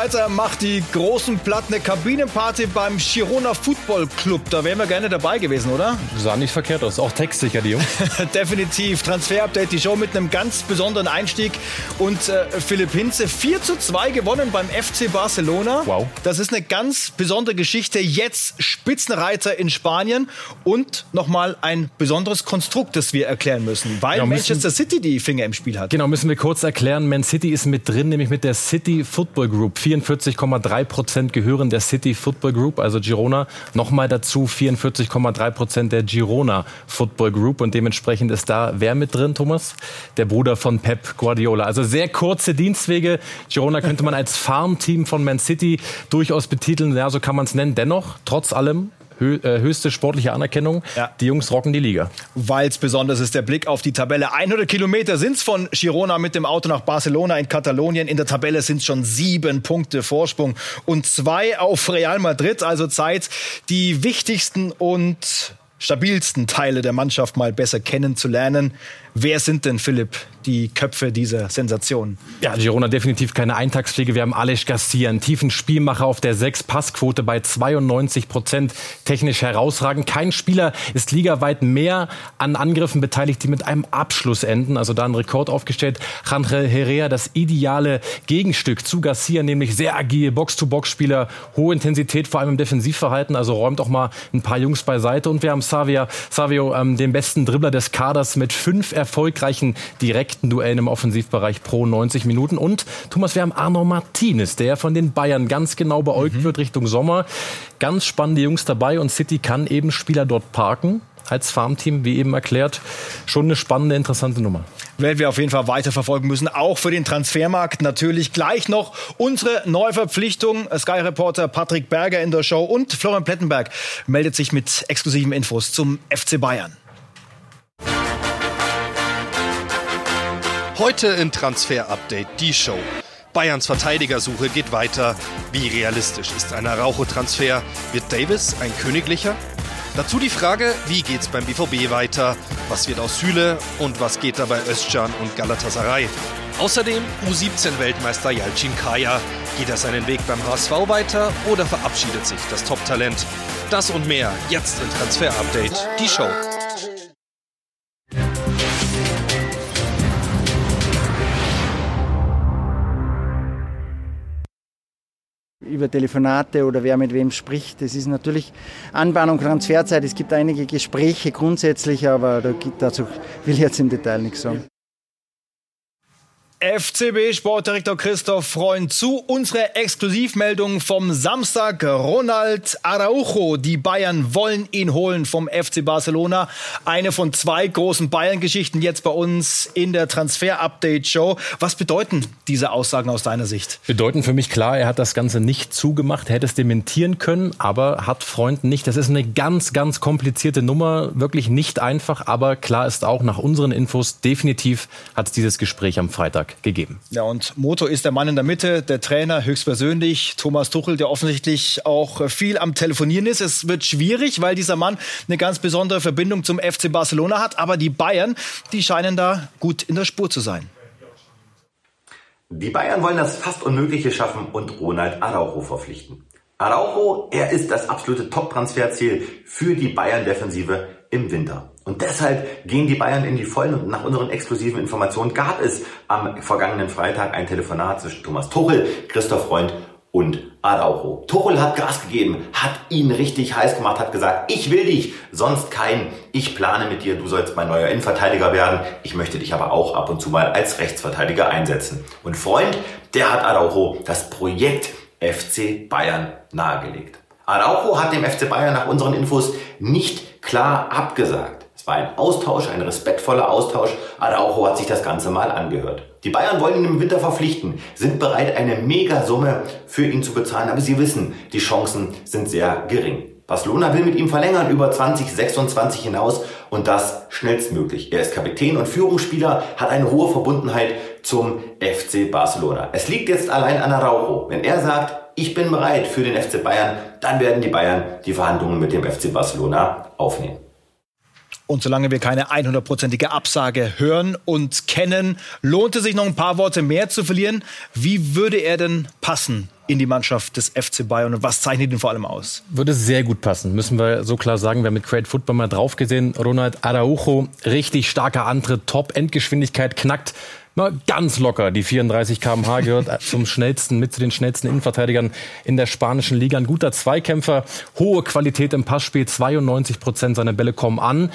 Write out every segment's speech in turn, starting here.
Außenseiter macht die großen Platten eine Kabinenparty beim Girona Football Club. Da wären wir gerne dabei gewesen, oder? Sah nicht verkehrt aus. Auch textsicher, die Jungs. Definitiv. Transfer-Update, die Show mit einem ganz besonderen Einstieg. Und äh, Philipp Hinze 4 zu 2 gewonnen beim FC Barcelona. Wow. Das ist eine ganz besondere Geschichte. Jetzt Spitzenreiter in Spanien und nochmal ein besonderes Konstrukt, das wir erklären müssen, weil Ja, müssen- Manchester City die Finger im Spiel hat. Genau, müssen wir kurz erklären. Man City ist mit drin, nämlich mit der City Football Group. 44,3 Prozent gehören der City Football Group, also Girona. Nochmal dazu 44,3 Prozent der Girona Football Group. Und dementsprechend ist da wer mit drin, Thomas? Der Bruder von Pep Guardiola. Also sehr kurze Dienstwege. Girona könnte man als Farmteam von Man City durchaus betiteln. Ja, so kann man es nennen. Dennoch, trotz allem, höchste sportliche Anerkennung. Ja. Die Jungs rocken die Liga. Weil es besonders ist, der Blick auf die Tabelle. 100 Kilometer sind es von Girona mit dem Auto nach Barcelona in Katalonien. In der Tabelle sind schon sieben Punkte Vorsprung und zwei auf Real Madrid. Also Zeit, die wichtigsten und stabilsten Teile der Mannschaft mal besser kennenzulernen. Wer sind denn, Philipp, die Köpfe dieser Sensation? Ja, Girona definitiv keine Eintagspflege. Wir haben Aleš Garcia, einen tiefen Spielmacher auf der 6, Passquote bei 92 Prozent, technisch herausragend. Kein Spieler ist ligaweit mehr an Angriffen beteiligt, die mit einem Abschluss enden. Also da ein Rekord aufgestellt. Jandre Herrera, das ideale Gegenstück zu Garcia, nämlich sehr agil, Box-to-Box-Spieler, hohe Intensität, vor allem im Defensivverhalten. Also räumt auch mal ein paar Jungs beiseite. Und wir haben Savia, Savio, ähm, den besten Dribbler des Kaders mit fünf erfolgreichen direkten Duellen im Offensivbereich pro 90 Minuten. Und Thomas, wir haben Arno Martinez, der von den Bayern ganz genau beäugt wird Richtung Sommer. Ganz spannende Jungs dabei und City kann eben Spieler dort parken. Als Farmteam, wie eben erklärt, schon eine spannende, interessante Nummer. werden wir auf jeden Fall weiterverfolgen müssen, auch für den Transfermarkt. Natürlich gleich noch unsere Neuverpflichtung. Sky-Reporter Patrick Berger in der Show und Florian Plettenberg meldet sich mit exklusiven Infos zum FC Bayern. Heute in Transfer Update die Show. Bayerns Verteidigersuche geht weiter. Wie realistisch ist ein Araujo-Transfer? Wird Davis ein königlicher? Dazu die Frage, wie geht's beim BVB weiter? Was wird aus Süle und was geht da bei Özcan und Galatasaray? Außerdem U17-Weltmeister Yalcin Kaya. Geht er seinen Weg beim HSV weiter oder verabschiedet sich das Top-Talent? Das und mehr jetzt in Transfer Update, die Show. Über Telefonate oder wer mit wem spricht. Das ist natürlich Anbahnung, Transferzeit. Es gibt einige Gespräche grundsätzlich, aber dazu will ich jetzt im Detail nichts sagen. FCB Sportdirektor Christoph Freund zu unserer Exklusivmeldung vom Samstag. Ronald Araujo. Die Bayern wollen ihn holen vom FC Barcelona. Eine von zwei großen Bayern-Geschichten jetzt bei uns in der Transfer-Update-Show. Was bedeuten diese Aussagen aus deiner Sicht? Bedeuten für mich klar, er hat das Ganze nicht zugemacht, hätte es dementieren können, aber hat Freund nicht. Das ist eine ganz, ganz komplizierte Nummer, wirklich nicht einfach, aber klar ist auch nach unseren Infos, definitiv hat es dieses Gespräch am Freitag gegeben. Ja, und Moto ist der Mann in der Mitte, der Trainer höchstpersönlich, Thomas Tuchel, der offensichtlich auch viel am Telefonieren ist. Es wird schwierig, weil dieser Mann eine ganz besondere Verbindung zum FC Barcelona hat. Aber die Bayern, die scheinen da gut in der Spur zu sein. Die Bayern wollen das fast Unmögliche schaffen und Ronald Araujo verpflichten. Araujo, er ist das absolute Top-Transferziel für die Bayern-Defensive im Winter. Und deshalb gehen die Bayern in die Vollen und nach unseren exklusiven Informationen gab es am vergangenen Freitag ein Telefonat zwischen Thomas Tuchel, Christoph Freund und Araujo. Tuchel hat Gas gegeben, hat ihn richtig heiß gemacht, hat gesagt, ich will dich, sonst kein, ich plane mit dir, du sollst mein neuer Innenverteidiger werden, ich möchte dich aber auch ab und zu mal als Rechtsverteidiger einsetzen. Und Freund, der hat Araujo das Projekt FC Bayern nahegelegt. Araujo hat dem FC Bayern nach unseren Infos nicht klar abgesagt. Es war ein Austausch, ein respektvoller Austausch. Araujo hat sich das Ganze mal angehört. Die Bayern wollen ihn im Winter verpflichten, sind bereit, eine Megasumme für ihn zu bezahlen, aber sie wissen, die Chancen sind sehr gering. Barcelona will mit ihm verlängern über 2026 hinaus und das schnellstmöglich. Er ist Kapitän und Führungsspieler, hat eine hohe Verbundenheit zum FC Barcelona. Es liegt jetzt allein an Araujo. Wenn er sagt, ich bin bereit für den FC Bayern, dann werden die Bayern die Verhandlungen mit dem FC Barcelona aufnehmen. Und solange wir keine 100%ige Absage hören und kennen, lohnt es sich noch ein paar Worte mehr zu verlieren. Wie würde er denn passen in die Mannschaft des FC Bayern und was zeichnet ihn vor allem aus? Würde sehr gut passen, müssen wir so klar sagen. Wir haben mit Great Football mal drauf gesehen. Ronald Araujo, richtig starker Antritt, Top-Endgeschwindigkeit, knackt mal ganz locker die 34 km/h gehört zum schnellsten, mit zu den schnellsten Innenverteidigern in der spanischen Liga. Ein guter Zweikämpfer, hohe Qualität im Passspiel, 92 Prozent seiner Bälle kommen an.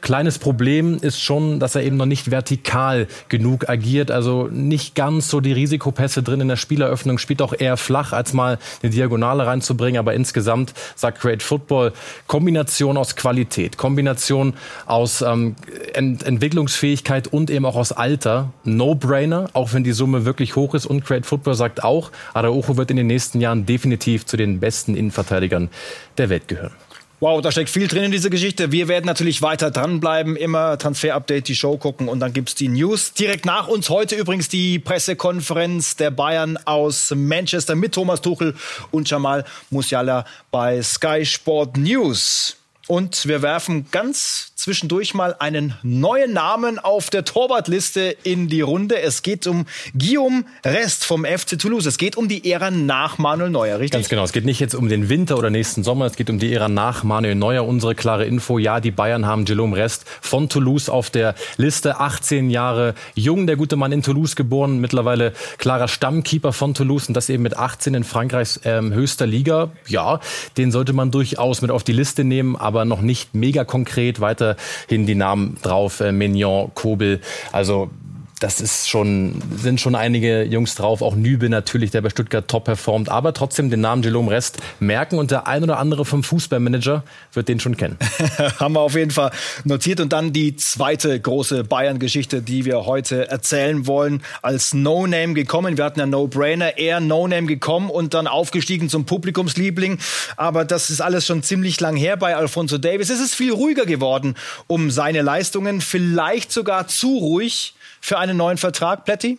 Kleines Problem ist schon, dass er eben noch nicht vertikal genug agiert. Also nicht ganz so die Risikopässe drin in der Spieleröffnung. Spielt auch eher flach, als mal eine Diagonale reinzubringen. Aber insgesamt sagt Great Football Kombination aus Qualität, Kombination aus ähm, Ent Entwicklungsfähigkeit und eben auch aus Alter. No-brainer, auch wenn die Summe wirklich hoch ist. Und Great Football sagt auch, Araujo wird in den nächsten Jahren definitiv zu den besten Innenverteidigern der Welt gehören. Wow, da steckt viel drin in dieser Geschichte. Wir werden natürlich weiter dranbleiben, immer Transfer-Update, die Show gucken und dann gibt's die News. Direkt nach uns heute übrigens die Pressekonferenz der Bayern aus Manchester mit Thomas Tuchel und Jamal Musiala bei Sky Sport News. Und wir werfen ganz zwischendurch mal einen neuen Namen auf der Torwartliste in die Runde. Es geht um Guillaume Rest vom FC Toulouse. Es geht um die Ära nach Manuel Neuer, richtig? Ganz genau. Es geht nicht jetzt um den Winter oder nächsten Sommer. Es geht um die Ära nach Manuel Neuer. Unsere klare Info. Ja, die Bayern haben Guillaume Rest von Toulouse auf der Liste. 18 Jahre jung. Der gute Mann in Toulouse geboren. Mittlerweile klarer Stammkeeper von Toulouse. Und das eben mit 18 in Frankreichs ähm, höchster Liga. Ja, den sollte man durchaus mit auf die Liste nehmen. Aber aber noch nicht mega konkret. Weiterhin die Namen drauf, äh, Mignon, Kobel. Also das ist schon, sind schon einige Jungs drauf, auch Nübe natürlich, der bei Stuttgart top performt, aber trotzdem den Namen Jerome Rest merken und der ein oder andere vom Fußballmanager wird den schon kennen. Haben wir auf jeden Fall notiert. Und dann die zweite große Bayern-Geschichte, die wir heute erzählen wollen, als No-Name gekommen. Wir hatten ja No-Brainer, eher No-Name gekommen und dann aufgestiegen zum Publikumsliebling, aber das ist alles schon ziemlich lang her bei Alfonso Davis. Es ist viel ruhiger geworden um seine Leistungen, vielleicht sogar zu ruhig für einen neuen Vertrag, Pletti?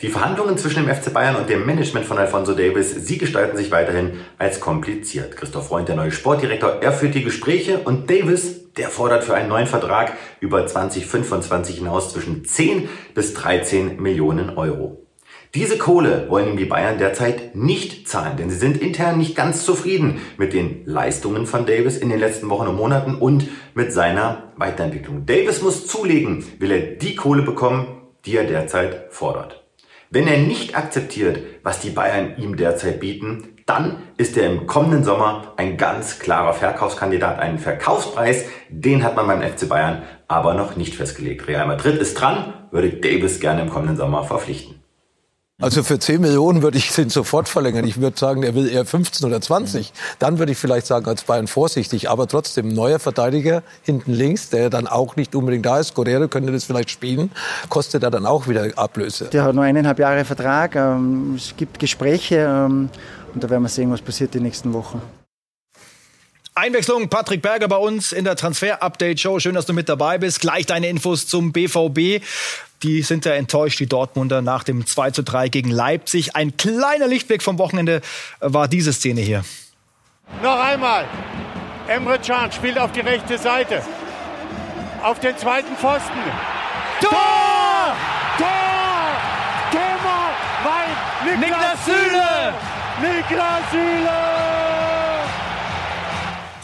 Die Verhandlungen zwischen dem FC Bayern und dem Management von Alfonso Davis, sie gestalten sich weiterhin als kompliziert. Christoph Freund, der neue Sportdirektor, er führt die Gespräche und Davis, der fordert für einen neuen Vertrag über 2025 hinaus zwischen 10 bis 13 Millionen Euro. Diese Kohle wollen ihm die Bayern derzeit nicht zahlen, denn sie sind intern nicht ganz zufrieden mit den Leistungen von Davis in den letzten Wochen und Monaten und mit seiner Weiterentwicklung. Davis muss zulegen, will er die Kohle bekommen, die er derzeit fordert. Wenn er nicht akzeptiert, was die Bayern ihm derzeit bieten, dann ist er im kommenden Sommer ein ganz klarer Verkaufskandidat. Einen Verkaufspreis, den hat man beim FC Bayern aber noch nicht festgelegt. Real Madrid ist dran, würde Davis gerne im kommenden Sommer verpflichten. Also für 10 Millionen würde ich den sofort verlängern. Ich würde sagen, er will eher 15 oder 20. Dann würde ich vielleicht sagen, als Bayern vorsichtig. Aber trotzdem, neuer Verteidiger hinten links, der dann auch nicht unbedingt da ist. Guerrero könnte das vielleicht spielen, kostet er dann auch wieder Ablöse. Der hat nur eineinhalb Jahre Vertrag. Ähm, es gibt Gespräche ähm, und da werden wir sehen, was passiert die nächsten Wochen. Einwechslung, Patrick Berger bei uns in der Transfer-Update-Show. Schön, dass du mit dabei bist. Gleich deine Infos zum BVB. Die sind ja enttäuscht, die Dortmunder, nach dem 2 zu 3 gegen Leipzig. Ein kleiner Lichtblick vom Wochenende war diese Szene hier. Noch einmal. Emre Can spielt auf die rechte Seite. Auf den zweiten Pfosten. Tor! Tor! Tor! Nein! Niklas, Niklas Süle! Niklas Süle!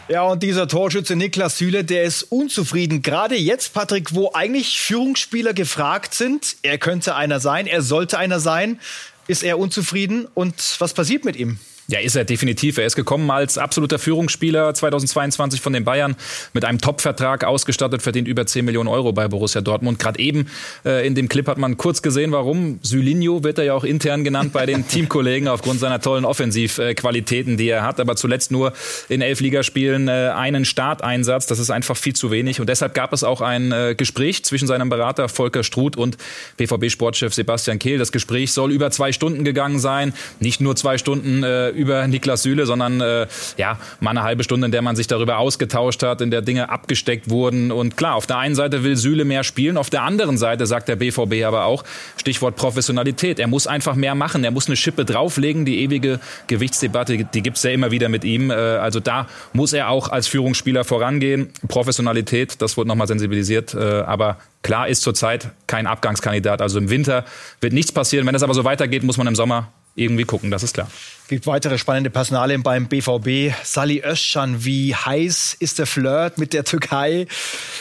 Ja, und dieser Torschütze Niklas Süle, der ist unzufrieden. Gerade jetzt, Patrick, wo eigentlich Führungsspieler gefragt sind, er könnte einer sein, er sollte einer sein, ist er unzufrieden. Und was passiert mit ihm? Ja, ist er definitiv. Er ist gekommen als absoluter Führungsspieler 2022 von den Bayern mit einem Top-Vertrag ausgestattet, verdient über 10 Millionen Euro bei Borussia Dortmund. Gerade eben äh, in dem Clip hat man kurz gesehen, warum. Sylinho wird er ja auch intern genannt bei den Teamkollegen aufgrund seiner tollen Offensivqualitäten, die er hat. Aber zuletzt nur in elf Ligaspielen äh, einen Starteinsatz. Das ist einfach viel zu wenig. Und deshalb gab es auch ein äh, Gespräch zwischen seinem Berater Volker Struth und BVB-Sportchef Sebastian Kehl. Das Gespräch soll über zwei Stunden gegangen sein. Nicht nur zwei Stunden äh, über Niklas Süle, sondern äh, ja, mal eine halbe Stunde, in der man sich darüber ausgetauscht hat, in der Dinge abgesteckt wurden. Und klar, auf der einen Seite will Süle mehr spielen, auf der anderen Seite sagt der BVB aber auch, Stichwort Professionalität, er muss einfach mehr machen, er muss eine Schippe drauflegen. Die ewige Gewichtsdebatte, die gibt's ja immer wieder mit ihm. Äh, also da muss er auch als Führungsspieler vorangehen. Professionalität, das wurde nochmal sensibilisiert. Äh, aber klar ist zurzeit kein Abgangskandidat. Also im Winter wird nichts passieren. Wenn es aber so weitergeht, muss man im Sommer irgendwie gucken, das ist klar. Gibt weitere spannende Personalien beim BVB. Sali Özcan, wie heiß ist der Flirt mit der Türkei?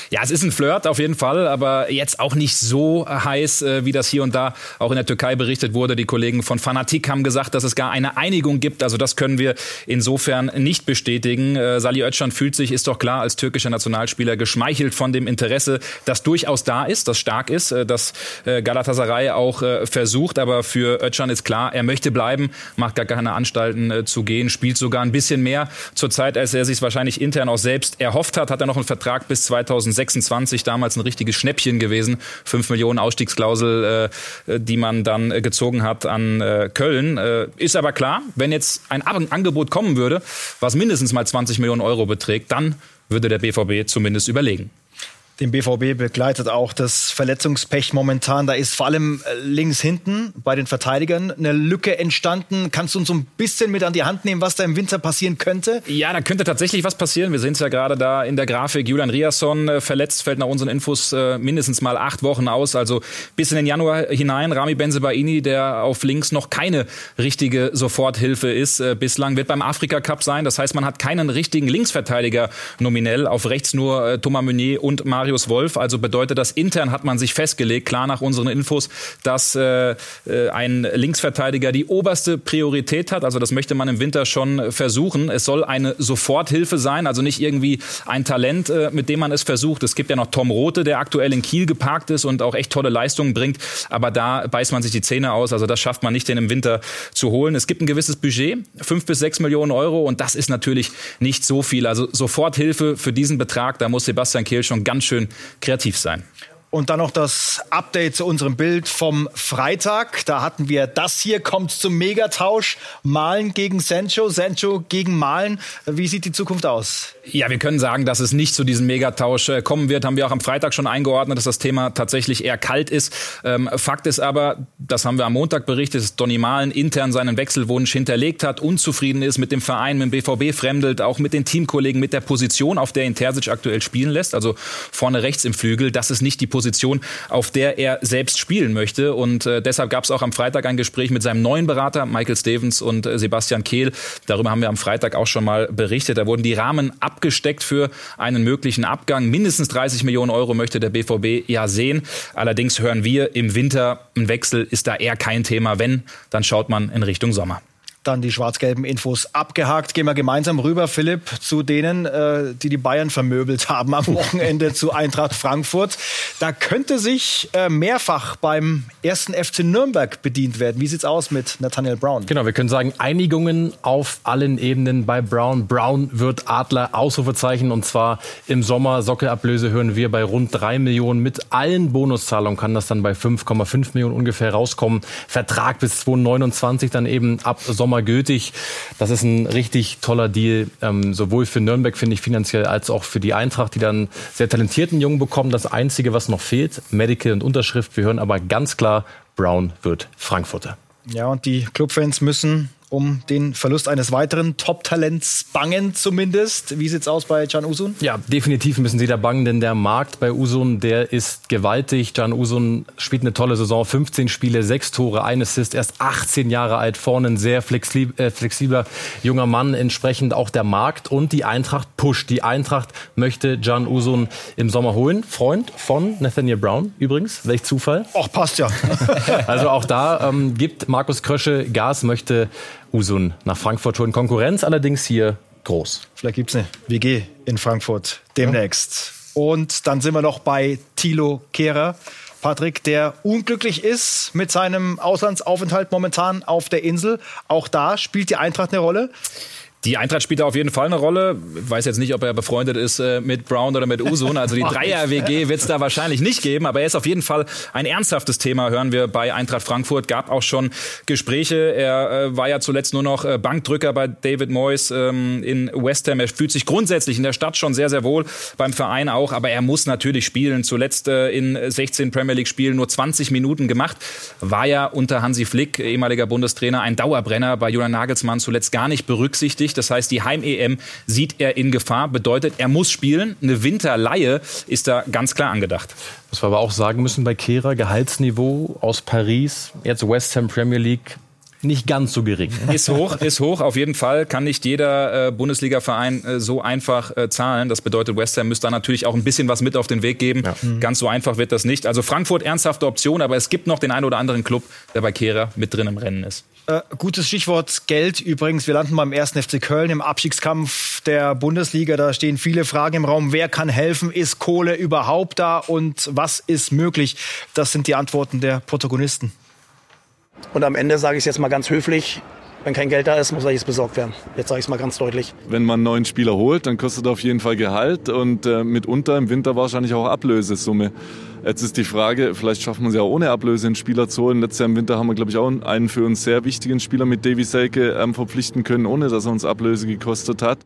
Ja, es ist ein Flirt auf jeden Fall, aber jetzt auch nicht so heiß, äh, wie das hier und da auch in der Türkei berichtet wurde. Die Kollegen von Fanatik haben gesagt, dass es gar eine Einigung gibt. Also das können wir insofern nicht bestätigen. Äh, Sali Özcan fühlt sich, ist doch klar, als türkischer Nationalspieler geschmeichelt von dem Interesse, das durchaus da ist, das stark ist, äh, das Galatasaray auch versucht. Aber für Özcan ist klar, er möchte bleiben, macht gar keine Anstalten äh, zu gehen, spielt sogar ein bisschen mehr zurzeit, als er sich wahrscheinlich intern auch selbst erhofft hat. Hat er noch einen Vertrag bis 2026, damals ein richtiges Schnäppchen gewesen. Fünf Millionen Ausstiegsklausel, äh, äh die man dann äh, gezogen hat an äh, Köln. Äh, ist aber klar, wenn jetzt ein Angebot kommen würde, was mindestens mal 20 Millionen Euro beträgt, dann würde der BVB zumindest überlegen. Den BVB begleitet auch das Verletzungspech momentan. Da ist vor allem äh, links hinten bei den Verteidigern eine Lücke entstanden. Kannst du uns ein bisschen mit an die Hand nehmen, was da im Winter passieren könnte? Ja, da könnte tatsächlich was passieren. Wir sehen es ja gerade da in der Grafik. Julian Riasson äh, verletzt, fällt nach unseren Infos äh, mindestens mal acht Wochen aus. Also bis in den Januar hinein. Rami Benzebaini, der auf links noch keine richtige Soforthilfe ist. Bislang wird beim Afrika Cup sein. Das heißt, man hat keinen richtigen Linksverteidiger nominell. Auf rechts nur Thomas Meunier und Mario Marius Wolf. Also bedeutet das, intern hat man sich festgelegt, klar nach unseren Infos, dass äh, äh, ein Linksverteidiger die oberste Priorität hat. Also das möchte man im Winter schon versuchen. Es soll eine Soforthilfe sein, also nicht irgendwie ein Talent, äh, mit dem man es versucht. Es gibt ja noch Tom Rote, der aktuell in Kiel geparkt ist und auch echt tolle Leistungen bringt. Aber da beißt man sich die Zähne aus. Also das schafft man nicht, den im Winter zu holen. Es gibt ein gewisses Budget, fünf bis sechs Millionen Euro. Und das ist natürlich nicht so viel. Also Soforthilfe für diesen Betrag, da muss Sebastian Kehl schon ganz schön schön kreativ sein. Und dann noch das Update zu unserem Bild vom Freitag. Da hatten wir das hier, kommt zum Megatausch. Malen gegen Sancho, Sancho gegen Malen. Wie sieht die Zukunft aus? Ja, wir können sagen, dass es nicht zu diesem Megatausch äh, kommen wird. Haben wir auch am Freitag schon eingeordnet, dass das Thema tatsächlich eher kalt ist. Ähm, Fakt ist aber, das haben wir am Montag berichtet, dass Donny Malen intern seinen Wechselwunsch hinterlegt hat, unzufrieden ist mit dem Verein, mit dem BVB fremdelt, auch mit den Teamkollegen, mit der Position, auf der ihn Terzic aktuell spielen lässt. Also vorne rechts im Flügel. Das ist nicht die Position, auf der er selbst spielen möchte. Und äh, deshalb gab es auch am Freitag ein Gespräch mit seinem neuen Berater, Michael Stevens und äh, Sebastian Kehl. Darüber haben wir am Freitag auch schon mal berichtet. Da wurden die Rahmen abgesteckt für einen möglichen Abgang. Mindestens 30 Millionen Euro möchte der BVB ja sehen. Allerdings hören wir im Winter, ein Wechsel ist da eher kein Thema. Wenn, dann schaut man in Richtung Sommer dann die schwarz-gelben Infos abgehakt. Gehen wir gemeinsam rüber, Philipp, zu denen, äh, die die Bayern vermöbelt haben am Wochenende zu Eintracht Frankfurt. Da könnte sich äh, mehrfach beim ersten FC Nürnberg bedient werden. Wie sieht's aus mit Nathaniel Brown? Genau, wir können sagen, Einigungen auf allen Ebenen bei Brown. Brown wird Adler Ausrufezeichen und zwar im Sommer. Sockelablöse hören wir bei rund drei Millionen. Mit allen Bonuszahlungen kann das dann bei 5,5 Millionen ungefähr rauskommen. Vertrag bis 2029 dann eben ab Sommer Sommer gültig. Das ist ein richtig toller Deal, ähm, sowohl für Nürnberg, finde ich, finanziell, als auch für die Eintracht, die dann sehr talentierten Jungen bekommen. Das Einzige, was noch fehlt, Medical und Unterschrift. Wir hören aber ganz klar, Brown wird Frankfurter. Ja, und die Clubfans müssen um den Verlust eines weiteren Top-Talents bangen zumindest. Wie sieht's aus bei Can Usun? Ja, definitiv müssen sie da bangen, denn der Markt bei Usun, der ist gewaltig. Can Usun spielt eine tolle Saison, 15 Spiele, 6 Tore, ein Assist, erst 18 Jahre alt, vorne ein sehr flexibler, äh, flexibler junger Mann, entsprechend auch der Markt und die Eintracht pusht. Die Eintracht möchte Can Usun im Sommer holen. Freund von Nathaniel Brown übrigens, welch Zufall. Ach, passt ja. also auch da ähm, gibt Markus Krösche Gas, möchte Usun nach Frankfurt holen. Konkurrenz allerdings hier groß. Vielleicht gibt es eine WG in Frankfurt demnächst. Ja. Und dann sind wir noch bei Thilo Kehrer. Patrick, der unglücklich ist mit seinem Auslandsaufenthalt momentan auf der Insel. Auch da spielt die Eintracht eine Rolle. Die Eintracht spielt da auf jeden Fall eine Rolle. Ich weiß jetzt nicht, ob er befreundet ist äh, mit Brown oder mit Usun. Also die Dreier-WG wird es da wahrscheinlich nicht geben. Aber er ist auf jeden Fall ein ernsthaftes Thema, hören wir bei Eintracht Frankfurt. Gab auch schon Gespräche. Er äh, war ja zuletzt nur noch äh, Bankdrücker bei David Moyes ähm, in West Ham. Er fühlt sich grundsätzlich in der Stadt schon sehr, sehr wohl, beim Verein auch. Aber er muss natürlich spielen. Zuletzt in 16 Premier League-Spielen nur 20 Minuten gemacht. War ja unter Hansi Flick, ehemaliger Bundestrainer, ein Dauerbrenner. Bei Julian Nagelsmann zuletzt gar nicht berücksichtigt. Das heißt, die Heim-EM sieht er in Gefahr. Bedeutet, er muss spielen. Eine Winterleihe ist da ganz klar angedacht. Was wir aber auch sagen müssen bei Kehrer, Gehaltsniveau aus Paris, jetzt West Ham Premier League, nicht ganz so gering. Ist hoch, ist hoch, auf jeden Fall. Kann nicht jeder äh, Bundesliga-Verein äh, so einfach äh, zahlen. Das bedeutet, West Ham müsste da natürlich auch ein bisschen was mit auf den Weg geben. Ja. Mhm. Ganz so einfach wird das nicht. Also Frankfurt ernsthafte Option, aber es gibt noch den einen oder anderen Club, der bei Kehrer mit drin im Rennen ist. Äh, gutes Stichwort Geld übrigens. Wir landen beim 1. FC Köln im Abstiegskampf der Bundesliga. Da stehen viele Fragen im Raum. Wer kann helfen? Ist Kohle überhaupt da? Und was ist möglich? Das sind die Antworten der Protagonisten. Und am Ende sage ich es jetzt mal ganz höflich, wenn kein Geld da ist, muss er besorgt werden. Jetzt sage ich es mal ganz deutlich. Wenn man einen neuen Spieler holt, dann kostet er auf jeden Fall Gehalt und äh, mitunter im Winter wahrscheinlich auch Ablösesumme. Jetzt ist die Frage, vielleicht schafft man es ja ohne Ablöse einen Spieler zu holen. Letztes Jahr im Winter haben wir, glaube ich, auch einen für uns sehr wichtigen Spieler mit Davy Selke ähm, verpflichten können, ohne dass er uns Ablöse gekostet hat.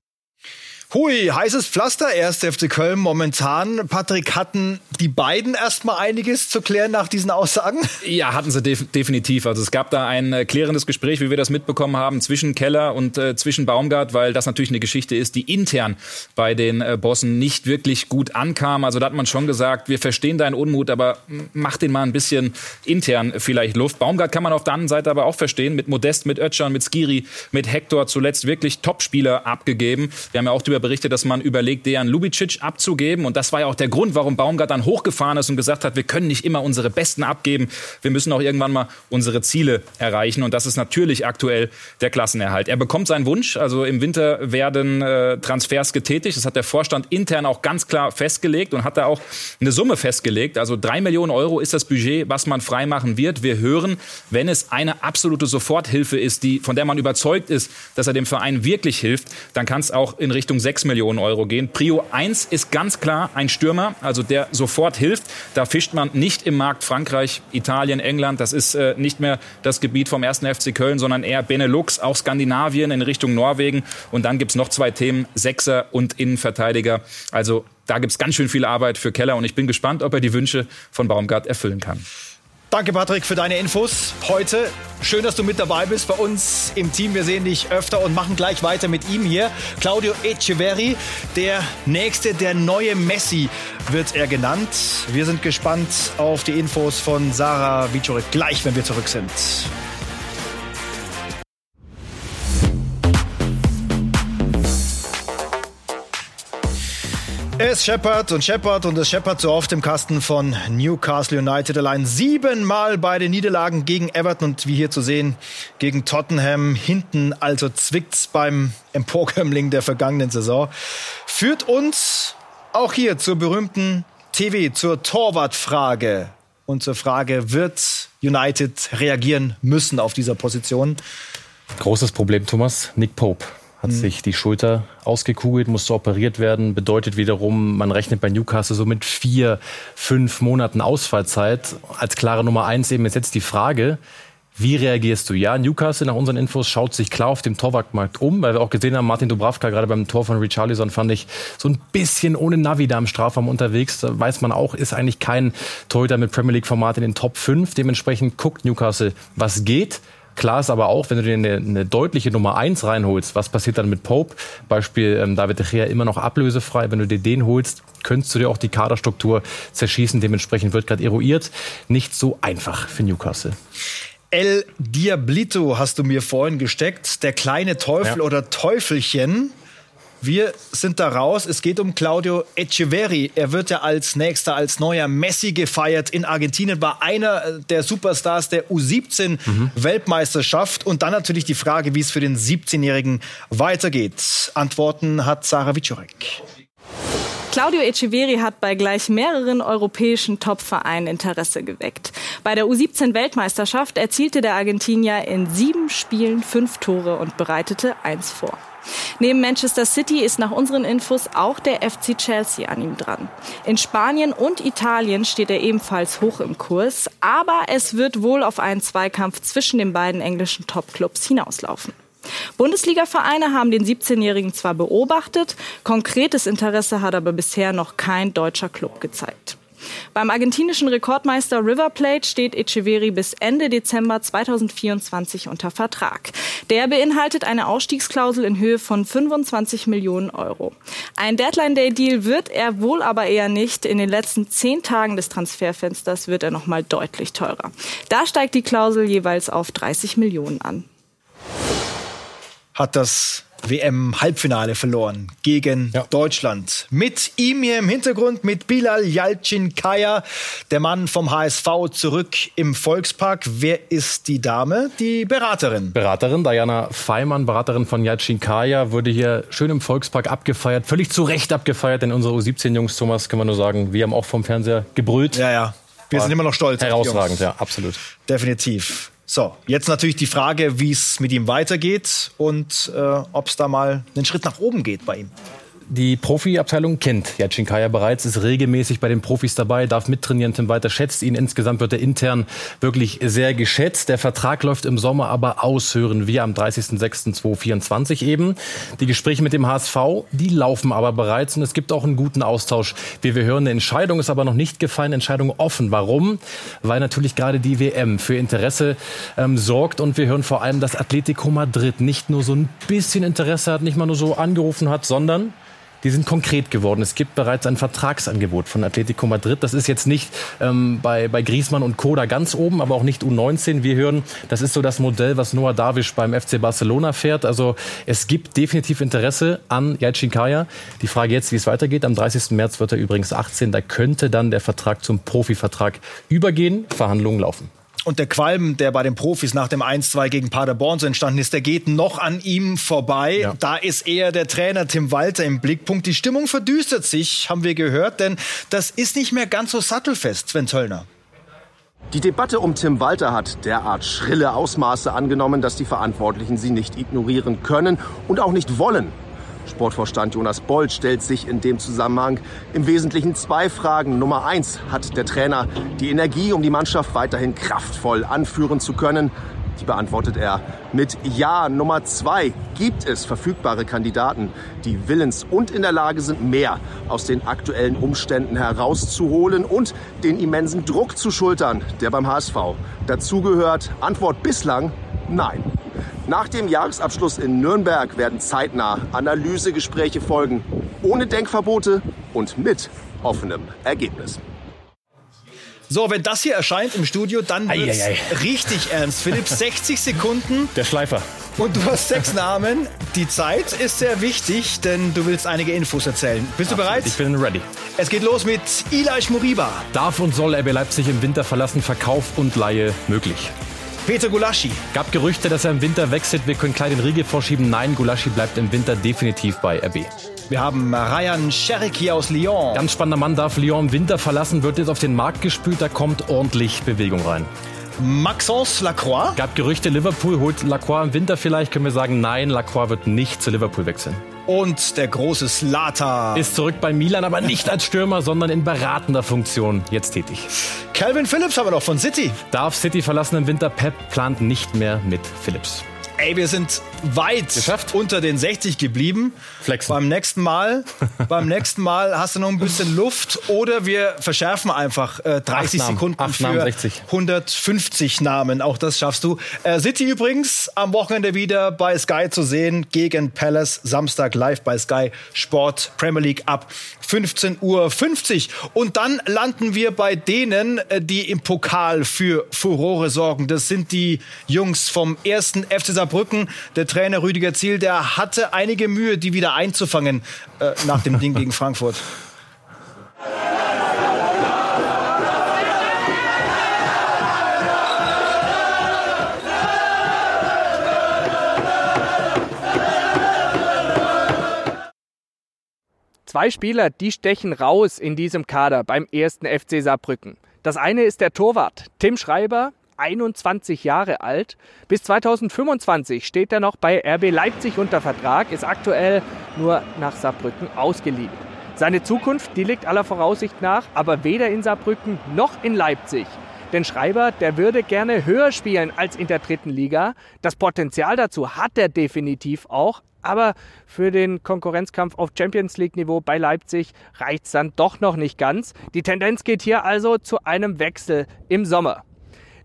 Hui, heißes Pflaster, 1. FC Köln momentan. Patrick, hatten die beiden erstmal einiges zu klären nach diesen Aussagen? Ja, hatten sie def definitiv. Also es gab da ein äh, klärendes Gespräch, wie wir das mitbekommen haben, zwischen Keller und äh, zwischen Baumgart, weil das natürlich eine Geschichte ist, die intern bei den äh, Bossen nicht wirklich gut ankam. Also da hat man schon gesagt, wir verstehen deinen Unmut, aber mach den mal ein bisschen intern vielleicht Luft. Baumgart kann man auf der anderen Seite aber auch verstehen, mit Modest, mit Ötschern, mit Skiri, mit Hector zuletzt wirklich Topspieler abgegeben. Wir haben ja auch darüber berichtet, dass man überlegt, Dejan Lubicic abzugeben. Und das war ja auch der Grund, warum Baumgart dann hochgefahren ist und gesagt hat, wir können nicht immer unsere Besten abgeben. Wir müssen auch irgendwann mal unsere Ziele erreichen. Und das ist natürlich aktuell der Klassenerhalt. Er bekommt seinen Wunsch. Also im Winter werden äh, Transfers getätigt. Das hat der Vorstand intern auch ganz klar festgelegt und hat da auch eine Summe festgelegt. Also drei Millionen Euro ist das Budget, was man freimachen wird. Wir hören, wenn es eine absolute Soforthilfe ist, die, von der man überzeugt ist, dass er dem Verein wirklich hilft, dann kann es auch in Richtung 6 Millionen Euro gehen. Prio 1 ist ganz klar ein Stürmer, also der sofort hilft. Da fischt man nicht im Markt Frankreich, Italien, England. Das ist äh, nicht mehr das Gebiet vom 1. FC Köln, sondern eher Benelux, auch Skandinavien in Richtung Norwegen. Und dann gibt es noch zwei Themen, Sechser und Innenverteidiger. Also da gibt es ganz schön viel Arbeit für Keller und ich bin gespannt, ob er die Wünsche von Baumgart erfüllen kann. Danke, Patrick, für deine Infos heute. Schön, dass du mit dabei bist bei uns im Team. Wir sehen dich öfter und machen gleich weiter mit ihm hier. Claudio Echeverri, der nächste, der neue Messi wird er genannt. Wir sind gespannt auf die Infos von Sarah Wiczorek gleich, wenn wir zurück sind. Es scheppert und scheppert und es scheppert so oft im Kasten von Newcastle United. Allein siebenmal bei den Niederlagen gegen Everton und wie hier zu sehen gegen Tottenham. Hinten also zwickt's beim Emporkömmling der vergangenen Saison. Führt uns auch hier zur berühmten TV, zur Torwartfrage und zur Frage, wird United reagieren müssen auf dieser Position? Großes Problem, Thomas. Nick Pope hat mhm. sich die Schulter ausgekugelt, musste operiert werden. Bedeutet wiederum, man rechnet bei Newcastle so mit vier, fünf Monaten Ausfallzeit. Als klare Nummer eins eben ist jetzt die Frage, wie reagierst du? Ja, Newcastle nach unseren Infos schaut sich klar auf dem Torwartmarkt um, weil wir auch gesehen haben, Martin Dubravka gerade beim Tor von Richarlison fand ich so ein bisschen ohne Navi da im Strafraum unterwegs. Da weiß man auch, ist eigentlich kein Torhüter mit Premier League Format in den Top 5. Dementsprechend guckt Newcastle, was geht. Klar ist aber auch, wenn du dir eine, eine deutliche Nummer 1 reinholst, was passiert dann mit Pope? Beispiel ähm, David De Gea immer noch ablösefrei. Wenn du dir den holst, könntest du dir auch die Kaderstruktur zerschießen. Dementsprechend wird gerade eruiert. Nicht so einfach für Newcastle. El Diablito hast du mir vorhin gesteckt. Der kleine Teufel ja. oder Teufelchen. Wir sind da raus. Es geht um Claudio Echeverri. Er wird ja als nächster, als neuer Messi gefeiert in Argentinien. War einer der Superstars der U17-Weltmeisterschaft. Mhm. Und dann natürlich die Frage, wie es für den 17-Jährigen weitergeht. Antworten hat Sarah Wiczorek. Claudio Echeverri hat bei gleich mehreren europäischen Top-Vereinen Interesse geweckt. Bei der U17-Weltmeisterschaft erzielte der Argentinier in sieben Spielen fünf Tore und bereitete eins vor. Neben Manchester City ist nach unseren Infos auch der FC Chelsea an ihm dran. In Spanien und Italien steht er ebenfalls hoch im Kurs, aber es wird wohl auf einen Zweikampf zwischen den beiden englischen Topclubs hinauslaufen. Bundesliga-Vereine haben den 17-Jährigen zwar beobachtet, konkretes Interesse hat aber bisher noch kein deutscher Club gezeigt. Beim argentinischen Rekordmeister River Plate steht Echeverri bis Ende Dezember 2024 unter Vertrag. Der beinhaltet eine Ausstiegsklausel in Höhe von 25 Millionen Euro. Ein Deadline-Day-Deal wird er wohl aber eher nicht. In den letzten zehn Tagen des Transferfensters wird er noch mal deutlich teurer. Da steigt die Klausel jeweils auf 30 Millionen an. Hat das WM-Halbfinale verloren gegen ja. Deutschland. Mit ihm hier im Hintergrund, mit Bilal Yalcin Kaya, der Mann vom HSV, zurück im Volkspark. Wer ist die Dame? Die Beraterin. Beraterin, Diana Feimann, Beraterin von Yalcin Kaya, wurde hier schön im Volkspark abgefeiert. Völlig zu Recht abgefeiert, denn unsere U17-Jungs, Thomas, können wir nur sagen, wir haben auch vom Fernseher gebrüllt. Ja, ja. Wir sind immer noch stolz. Herausragend, ja, absolut. Definitiv. So, jetzt natürlich die Frage, wie es mit ihm weitergeht und äh, ob es da mal einen Schritt nach oben geht bei ihm. Die Profiabteilung kennt Yacin Kaya bereits, ist regelmäßig bei den Profis dabei, darf mittrainieren. Tim Walter schätzt ihn. Insgesamt wird er intern wirklich sehr geschätzt. Der Vertrag läuft im Sommer aber aus, hören wir am 30.06.2024 eben. Die Gespräche mit dem HSV, die laufen aber bereits und es gibt auch einen guten Austausch. Wie wir hören, eine Entscheidung ist aber noch nicht gefallen, Entscheidung offen. Warum? Weil natürlich gerade die WM für Interesse ähm, sorgt und wir hören vor allem, dass Atletico Madrid nicht nur so ein bisschen Interesse hat, nicht mal nur so angerufen hat, sondern die sind konkret geworden. Es gibt bereits ein Vertragsangebot von Atletico Madrid. Das ist jetzt nicht ähm, bei, bei Griezmann und Koda ganz oben, aber auch nicht U19. Wir hören, das ist so das Modell, was Noah Davisch beim FC Barcelona fährt. Also es gibt definitiv Interesse an Yacin Kaya. Die Frage jetzt, wie es weitergeht. Am 30. März wird er übrigens 18. Da könnte dann der Vertrag zum Profivertrag übergehen. Verhandlungen laufen. Und der Qualm, der bei den Profis nach dem 1-2 gegen Paderborn so entstanden ist, der geht noch an ihm vorbei. Ja. Da ist eher der Trainer Tim Walter im Blickpunkt. Die Stimmung verdüstert sich, haben wir gehört, denn das ist nicht mehr ganz so sattelfest, Sven Töllner. Die Debatte um Tim Walter hat derart schrille Ausmaße angenommen, dass die Verantwortlichen sie nicht ignorieren können und auch nicht wollen. Sportvorstand Jonas Bold stellt sich in dem Zusammenhang im Wesentlichen zwei Fragen. Nummer eins, hat der Trainer die Energie, um die Mannschaft weiterhin kraftvoll anführen zu können? Die beantwortet er mit Ja. Nummer zwei, gibt es verfügbare Kandidaten, die willens und in der Lage sind, mehr aus den aktuellen Umständen herauszuholen und den immensen Druck zu schultern, der beim HSV dazugehört? Antwort bislang Nein. Nach dem Jahresabschluss in Nürnberg werden zeitnah Analysegespräche folgen, ohne Denkverbote und mit offenem Ergebnis. So, wenn das hier erscheint im Studio, dann wird es richtig ernst. Philipp, 60 Sekunden. Der Schleifer. Und du hast sechs Namen. Die Zeit ist sehr wichtig, denn du willst einige Infos erzählen. Bist Absolut. du bereit? Ich bin ready. Es geht los mit Eli Moriba. Darf und soll RB Leipzig im Winter verlassen? Verkauf und Laie möglich. Peter Gulaschi. Gab Gerüchte, dass er im Winter wechselt. Wir können klar den Riegel vorschieben. Nein, Gulaschi bleibt im Winter definitiv bei RB. Wir haben Ryan Cheriki aus Lyon. Ganz spannender Mann darf Lyon im Winter verlassen, wird jetzt auf den Markt gespült. Da kommt ordentlich Bewegung rein. Maxence Lacroix. Gab Gerüchte, Liverpool holt Lacroix im Winter vielleicht. Können wir sagen, nein, Lacroix wird nicht zu Liverpool wechseln. Und der große Slata. Ist zurück bei Milan, aber nicht als Stürmer, sondern in beratender Funktion jetzt tätig. Calvin Phillips haben wir noch von City. Darf City verlassen im Winter. Pep plant nicht mehr mit Phillips. Ey, wir sind weit Geschafft. unter den 60 geblieben. Flexen. Beim nächsten Mal, beim nächsten Mal hast du noch ein bisschen Luft oder wir verschärfen einfach äh, 30 Acht Sekunden Acht für Namen, 60. 150 Namen. Auch das schaffst du. Äh, City übrigens am Wochenende wieder bei Sky zu sehen gegen Palace. Samstag live bei Sky Sport Premier League ab 15.50 Uhr. Und dann landen wir bei denen, äh, die im Pokal für Furore sorgen. Das sind die Jungs vom ersten FC Saarbrücken. Der Trainer Rüdiger Ziel, der hatte einige Mühe, die wieder einzufangen äh, nach dem Ding gegen Frankfurt. Zwei Spieler, die stechen raus in diesem Kader beim ersten FC Saarbrücken. Das eine ist der Torwart Tim Schreiber, 21 Jahre alt. Bis 2025 steht er noch bei RB Leipzig unter Vertrag, ist aktuell nur nach Saarbrücken ausgeliehen. Seine Zukunft, die liegt aller Voraussicht nach, aber weder in Saarbrücken noch in Leipzig. Denn Schreiber, der würde gerne höher spielen als in der dritten Liga. Das Potenzial dazu hat er definitiv auch. Aber für den Konkurrenzkampf auf Champions League-Niveau bei Leipzig reicht es dann doch noch nicht ganz. Die Tendenz geht hier also zu einem Wechsel im Sommer.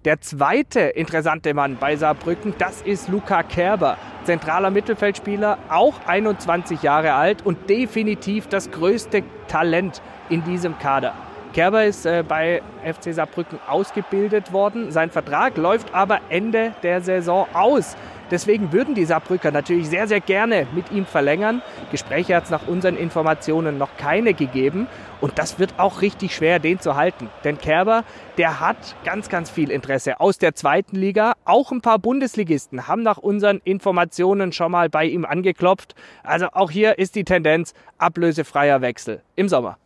Der zweite interessante Mann bei Saarbrücken, das ist Luca Kerber, zentraler Mittelfeldspieler, auch 21 Jahre alt und definitiv das größte Talent in diesem Kader. Kerber ist äh, bei FC Saarbrücken ausgebildet worden. Sein Vertrag läuft aber Ende der Saison aus. Deswegen würden die Saarbrücker natürlich sehr, sehr gerne mit ihm verlängern. Gespräche hat es nach unseren Informationen noch keine gegeben. Und das wird auch richtig schwer, den zu halten. Denn Kerber, der hat ganz, ganz viel Interesse aus der zweiten Liga. Auch ein paar Bundesligisten haben nach unseren Informationen schon mal bei ihm angeklopft. Also auch hier ist die Tendenz ablösefreier Wechsel im Sommer.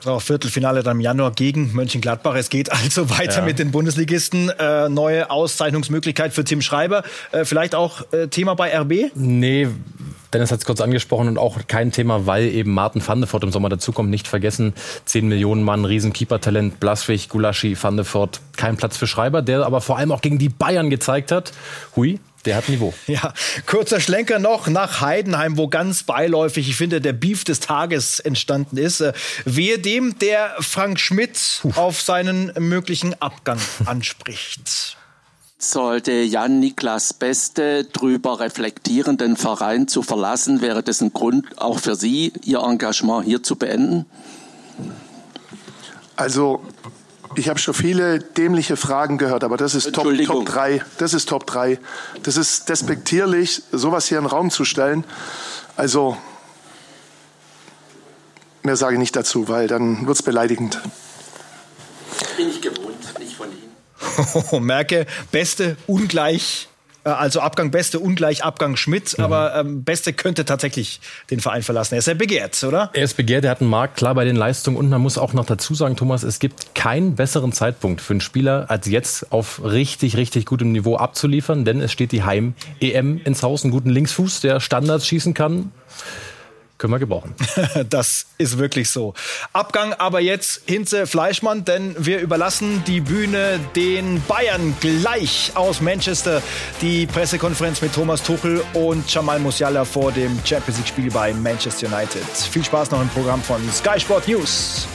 So, Viertelfinale dann im Januar gegen Mönchengladbach. Es geht also weiter ja. mit den Bundesligisten. Äh, neue Auszeichnungsmöglichkeit für Tim Schreiber. Äh, vielleicht auch äh, Thema bei RB? Nee, Dennis hat es kurz angesprochen und auch kein Thema, weil eben Martin van im Sommer dazukommt. Nicht vergessen, 10 Millionen Mann, Riesenkeeper-Talent, Blaswig, Gulaschi, van Kein Platz für Schreiber, der aber vor allem auch gegen die Bayern gezeigt hat. Hui, der hat Niveau. Ja, kurzer Schlenker noch nach Heidenheim, wo ganz beiläufig, ich finde, der Beef des Tages entstanden ist. Äh, Wehe dem, der Frank Schmidt Puh. auf seinen möglichen Abgang anspricht. Sollte Jan Niklas Beste drüber reflektieren, den Verein zu verlassen, wäre das ein Grund auch für Sie, Ihr Engagement hier zu beenden? Also ich habe schon viele dämliche Fragen gehört, aber das ist Top, Top 3. Das ist Top 3. Das ist despektierlich, sowas hier in den Raum zu stellen. Also, mehr sage ich nicht dazu, weil dann wird es beleidigend. Bin ich gewohnt, nicht von Ihnen. Merke, beste ungleich also Abgang Beste ungleich Abgang Schmidt, mhm. aber ähm, Beste könnte tatsächlich den Verein verlassen. Er ist ja begehrt, oder? Er ist begehrt, er hat einen Markt, klar bei den Leistungen und man muss auch noch dazu sagen, Thomas, es gibt keinen besseren Zeitpunkt für einen Spieler, als jetzt auf richtig, richtig gutem Niveau abzuliefern, denn es steht die Heim-EM ins Haus, einen guten Linksfuß, der Standards schießen kann können wir gebrauchen. das ist wirklich so. Abgang aber jetzt Hinze Fleischmann, denn wir überlassen die Bühne den Bayern gleich aus Manchester. Die Pressekonferenz mit Thomas Tuchel und Jamal Musiala vor dem Champions League Spiel bei Manchester United. Viel Spaß noch im Programm von Sky Sport News.